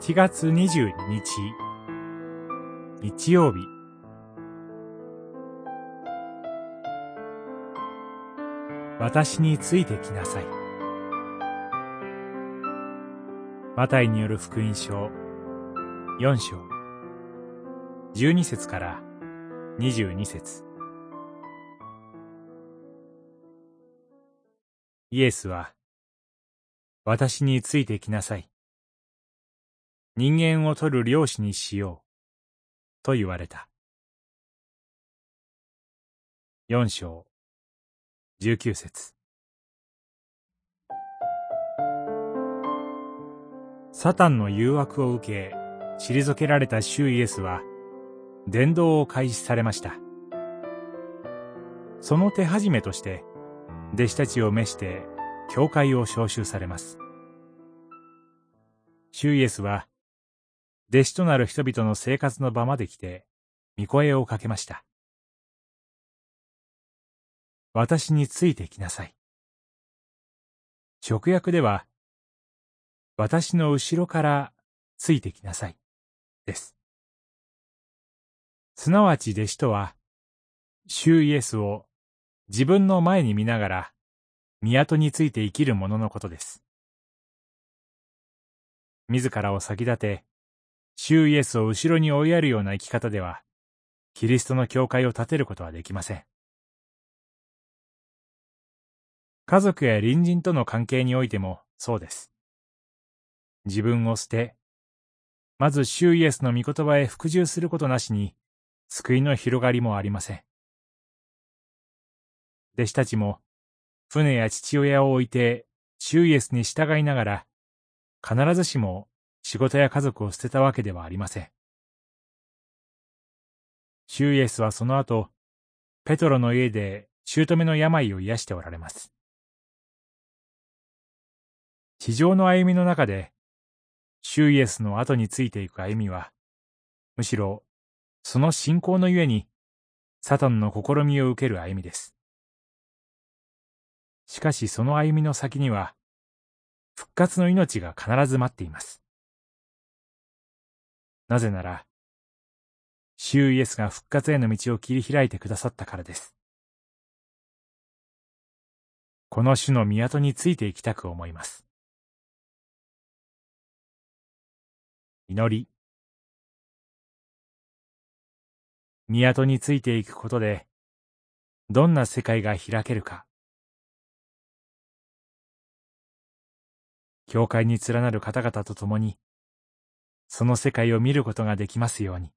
7月22日。日曜日。私についてきなさい。マタイによる福音書。4章。12節から22節。イエスは私についてきなさい。人間を取る漁師にしよう、と言われた。四章、十九節。サタンの誘惑を受け、退けられた主イエスは、伝道を開始されました。その手始めとして、弟子たちを召して、教会を召集されます。主イエスは、弟子となる人々の生活の場まで来て、御声をかけました。私についてきなさい。直訳では、私の後ろからついてきなさい。です。すなわち弟子とは、主イエスを自分の前に見ながら、港について生きる者のことです。自らを先立て、主イエスを後ろに追いやるような生き方では、キリストの教会を立てることはできません。家族や隣人との関係においてもそうです。自分を捨て、まず主イエスの御言葉へ服従することなしに、救いの広がりもありません。弟子たちも、船や父親を置いて、主イエスに従いながら、必ずしも仕事や家族を捨てたわけではありません。シューイエスはその後、ペトロの家で姑の病を癒しておられます。地上の歩みの中で、シューイエスの後についていく歩みは、むしろ、その信仰のゆえに、サタンの試みを受ける歩みです。しかしその歩みの先には、復活の命が必ず待っています。なぜなら、主イエスが復活への道を切り開いてくださったからです。この種の港についていきたく思います。祈り。港についていくことで、どんな世界が開けるか。教会に連なる方々と共に、その世界を見ることができますように。